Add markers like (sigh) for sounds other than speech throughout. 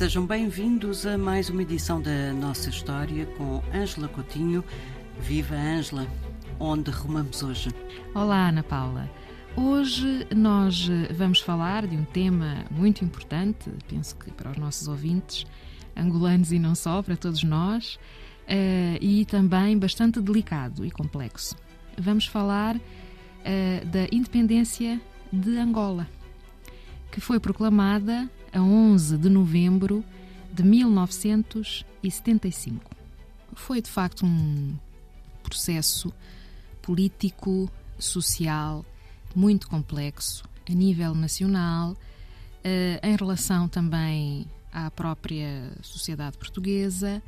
Sejam bem-vindos a mais uma edição da nossa história com Ângela Coutinho. Viva Ângela! Onde rumamos hoje? Olá, Ana Paula. Hoje nós vamos falar de um tema muito importante, penso que para os nossos ouvintes, angolanos e não só, para todos nós, uh, e também bastante delicado e complexo. Vamos falar uh, da independência de Angola, que foi proclamada a 11 de novembro de 1975. Foi de facto um processo político, social, muito complexo a nível nacional, uh, em relação também à própria sociedade portuguesa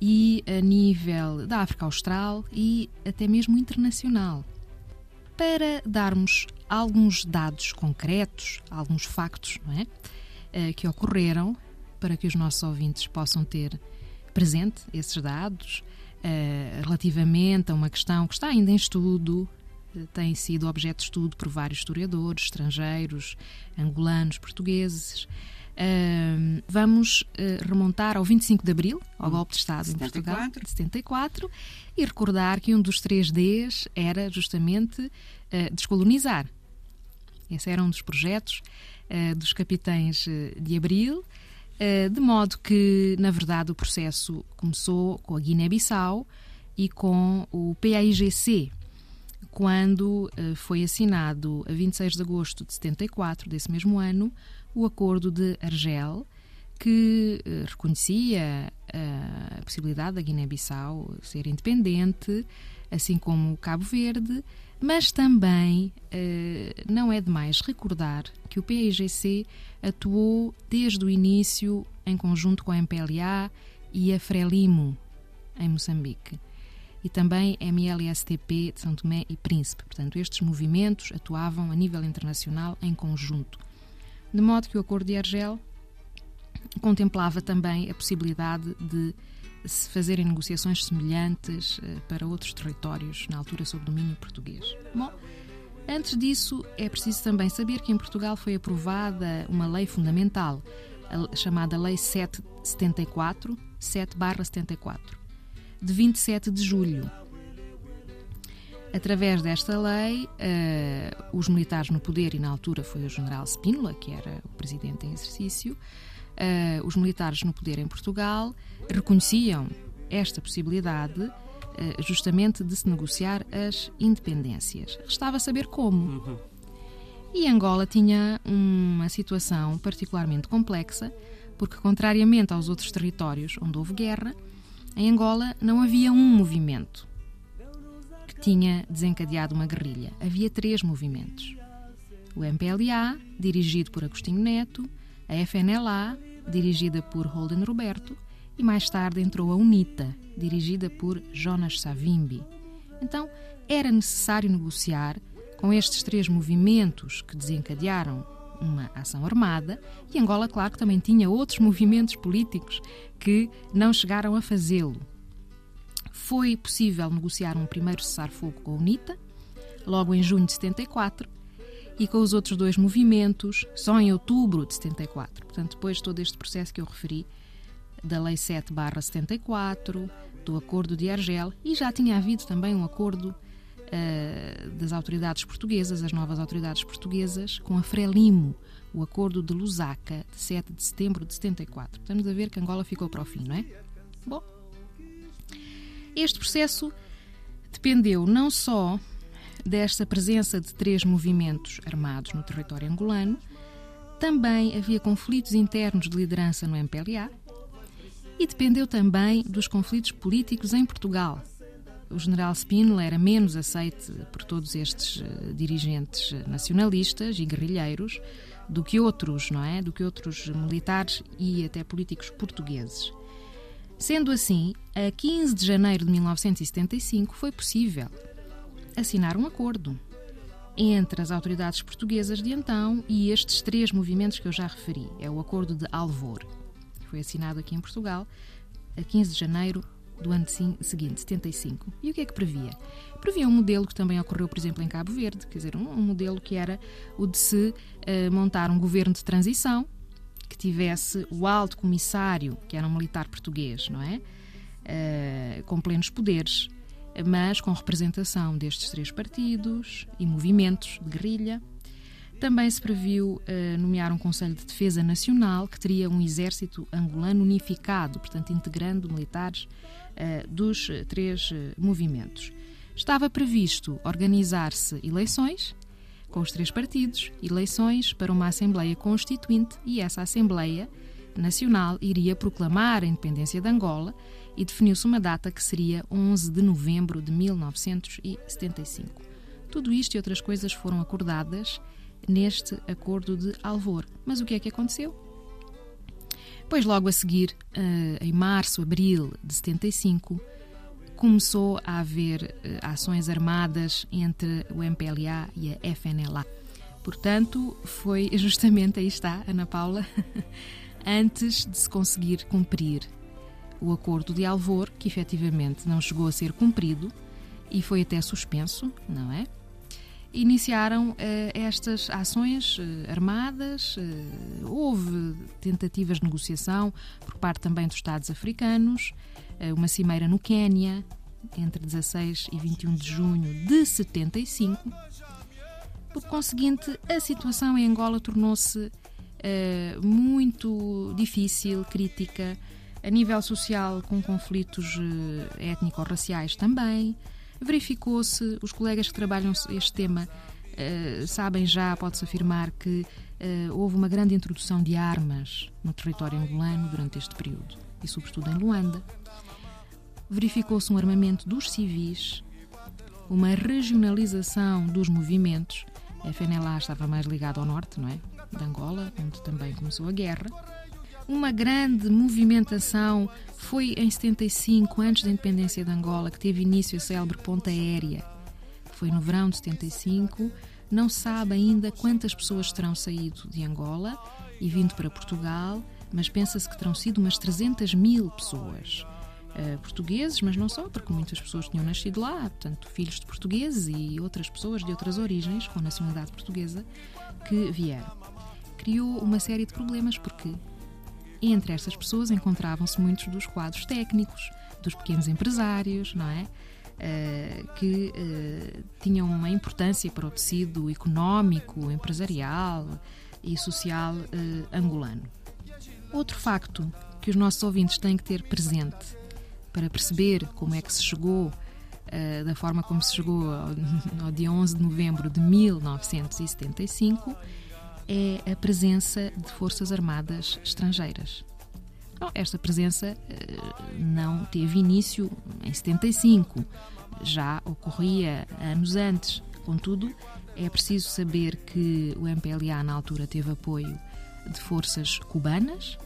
e a nível da África Austral e até mesmo internacional. Para darmos alguns dados concretos, alguns factos é? Uh, que ocorreram, para que os nossos ouvintes possam ter presente esses dados, uh, relativamente a uma questão que está ainda em estudo, uh, tem sido objeto de estudo por vários historiadores, estrangeiros, angolanos, portugueses. Uh, vamos uh, remontar ao 25 de Abril, ao golpe de Estado 74. em Portugal, de 74, e recordar que um dos três Ds era justamente uh, descolonizar. Esse era um dos projetos dos capitães de Abril, de modo que, na verdade, o processo começou com a Guiné-Bissau e com o PAIGC, quando foi assinado a 26 de agosto de 74, desse mesmo ano, o Acordo de Argel, que uh, reconhecia uh, a possibilidade da Guiné-Bissau ser independente, assim como Cabo Verde, mas também uh, não é demais recordar que o PIGC atuou desde o início em conjunto com a MPLA e a Frelimo, em Moçambique. E também MLSTP de São Tomé e Príncipe. Portanto, estes movimentos atuavam a nível internacional em conjunto de modo que o Acordo de Argel contemplava também a possibilidade de se fazerem negociações semelhantes eh, para outros territórios, na altura sob domínio português. Bom, antes disso, é preciso também saber que em Portugal foi aprovada uma lei fundamental, chamada Lei 774, 7-74, de 27 de julho Através desta lei, uh, os militares no poder, e na altura foi o general Spínola, que era o presidente em exercício, uh, os militares no poder em Portugal reconheciam esta possibilidade uh, justamente de se negociar as independências. Restava saber como. Uhum. E Angola tinha uma situação particularmente complexa, porque, contrariamente aos outros territórios onde houve guerra, em Angola não havia um movimento tinha desencadeado uma guerrilha. Havia três movimentos: o MPLA, dirigido por Agostinho Neto, a FNLA, dirigida por Holden Roberto, e mais tarde entrou a UNITA, dirigida por Jonas Savimbi. Então, era necessário negociar com estes três movimentos que desencadearam uma ação armada, e Angola, claro, que também tinha outros movimentos políticos que não chegaram a fazê-lo foi possível negociar um primeiro cessar-fogo com a UNITA, logo em junho de 74, e com os outros dois movimentos só em outubro de 74. Portanto, depois de todo este processo que eu referi, da Lei 7-74, do Acordo de Argel, e já tinha havido também um acordo uh, das autoridades portuguesas, as novas autoridades portuguesas, com a Frelimo, o Acordo de Lusaka, de 7 de setembro de 74. Estamos a ver que Angola ficou para o fim, não é? Bom, este processo dependeu não só desta presença de três movimentos armados no território angolano, também havia conflitos internos de liderança no MPLA e dependeu também dos conflitos políticos em Portugal. O general Spínola era menos aceite por todos estes eh, dirigentes nacionalistas e guerrilheiros do que outros, não é? Do que outros militares e até políticos portugueses. Sendo assim, a 15 de janeiro de 1975 foi possível assinar um acordo entre as autoridades portuguesas de então e estes três movimentos que eu já referi. É o Acordo de Alvor, que foi assinado aqui em Portugal a 15 de janeiro do ano seguinte, 75. E o que é que previa? Previa um modelo que também ocorreu, por exemplo, em Cabo Verde, quer dizer, um, modelo que era o de se uh, montar um governo de transição que tivesse o alto comissário, que era um militar português, não é? Uh, com plenos poderes, mas com representação destes três partidos e movimentos de guerrilha. Também se previu uh, nomear um Conselho de Defesa Nacional que teria um exército angolano unificado, portanto, integrando militares uh, dos três movimentos. Estava previsto organizar-se eleições com os três partidos, eleições para uma Assembleia Constituinte e essa Assembleia Nacional iria proclamar a independência de Angola e definiu-se uma data que seria 11 de novembro de 1975. Tudo isto e outras coisas foram acordadas neste acordo de Alvor. Mas o que é que aconteceu? Pois logo a seguir, eh, em março, abril de 75, começou a haver eh, ações armadas entre o MPLA e a FNLA. Portanto, foi (laughs) justamente aí está, Ana Paula, (laughs) antes de se conseguir cumprir o acordo de Alvor, que efetivamente não chegou a ser cumprido e foi até suspenso, não é? Iniciaram uh, estas ações uh, armadas, uh, houve tentativas de negociação por parte também dos Estados africanos, uma cimeira no Quênia, entre 16 e 21 de junho de 75. Por conseguinte, a situação em Angola tornou-se muito difícil, crítica, a nível social, com conflitos eh, étnico-raciais também. Verificou-se, os colegas que trabalham este tema uh, sabem já, pode-se afirmar, que uh, houve uma grande introdução de armas no território angolano durante este período, e sobretudo em Luanda. Verificou-se um armamento dos civis, uma regionalização dos movimentos. A FNLA estava mais ligada ao norte, não é? De Angola, onde também começou a guerra uma grande movimentação foi em 75, antes da independência de Angola, que teve início a célebre ponta aérea. Foi no verão de 75. Não se sabe ainda quantas pessoas terão saído de Angola e vindo para Portugal, mas pensa-se que terão sido umas 300 mil pessoas. Uh, portugueses, mas não só, porque muitas pessoas tinham nascido lá, portanto, filhos de portugueses e outras pessoas de outras origens, com nacionalidade portuguesa, que vieram. Criou uma série de problemas, porque entre estas pessoas encontravam-se muitos dos quadros técnicos, dos pequenos empresários, não é? Uh, que uh, tinham uma importância para o tecido económico, empresarial e social angolano. Outro facto que os nossos ouvintes têm que ter presente para perceber como é que se chegou, da forma como se chegou ao, (laughs) ao dia 11 de novembro de 1975, é a presença de forças armadas estrangeiras. Bom, esta presença eh, não teve início em 75, já ocorria anos antes. Contudo, é preciso saber que o MPLA na altura teve apoio de forças cubanas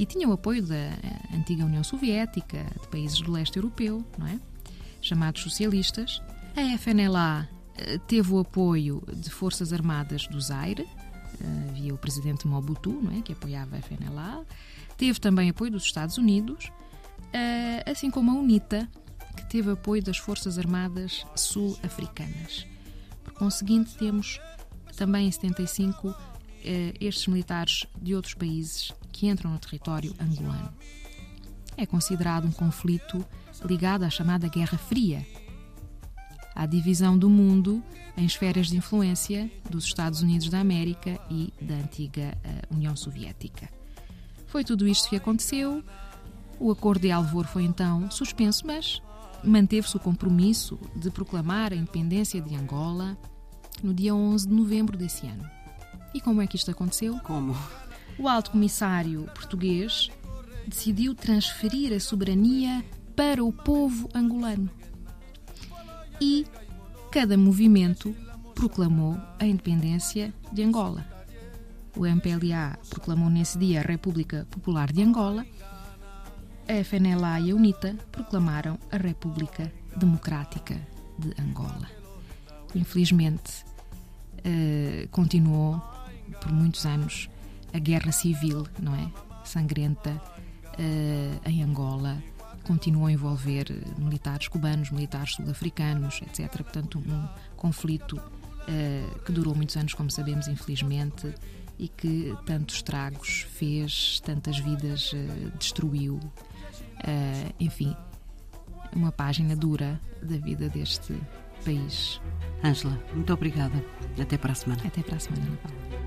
e tinha o apoio da eh, antiga União Soviética, de países do leste europeu, não é? chamados socialistas. A FNLA eh, teve o apoio de forças armadas do Zaire, havia o presidente Mobutu, não é, que apoiava a FNLA. Teve também apoio dos Estados Unidos, assim como a UNITA, que teve apoio das Forças Armadas Sul-Africanas. Por conseguinte, temos também em 75 estes militares de outros países que entram no território angolano. É considerado um conflito ligado à chamada Guerra Fria, à divisão do mundo em esferas de influência dos Estados Unidos da América e da antiga uh, União Soviética. Foi tudo isto que aconteceu. O acordo de Alvor foi então suspenso, mas manteve-se o compromisso de proclamar a independência de Angola no dia 11 de novembro desse ano. E como é que isto aconteceu? Como? O alto comissário português decidiu transferir a soberania para o povo angolano e cada movimento proclamou a independência de Angola. O MPLA proclamou nesse dia a República Popular de Angola, a FNLA e a UNITA proclamaram a República Democrática de Angola. Infelizmente, uh, continuou por muitos anos a guerra civil, não é? Sangrenta uh, em Angola, continuou a envolver militares cubanos, militares sul-africanos, etc. Portanto, um conflito uh, que durou muitos anos, como sabemos, infelizmente, e que tantos estragos fez, tantas vidas uh, destruiu. Uh, enfim, uma página dura da vida deste país. Ângela, muito obrigada. Até para a semana. Até para a semana, Ana Paula.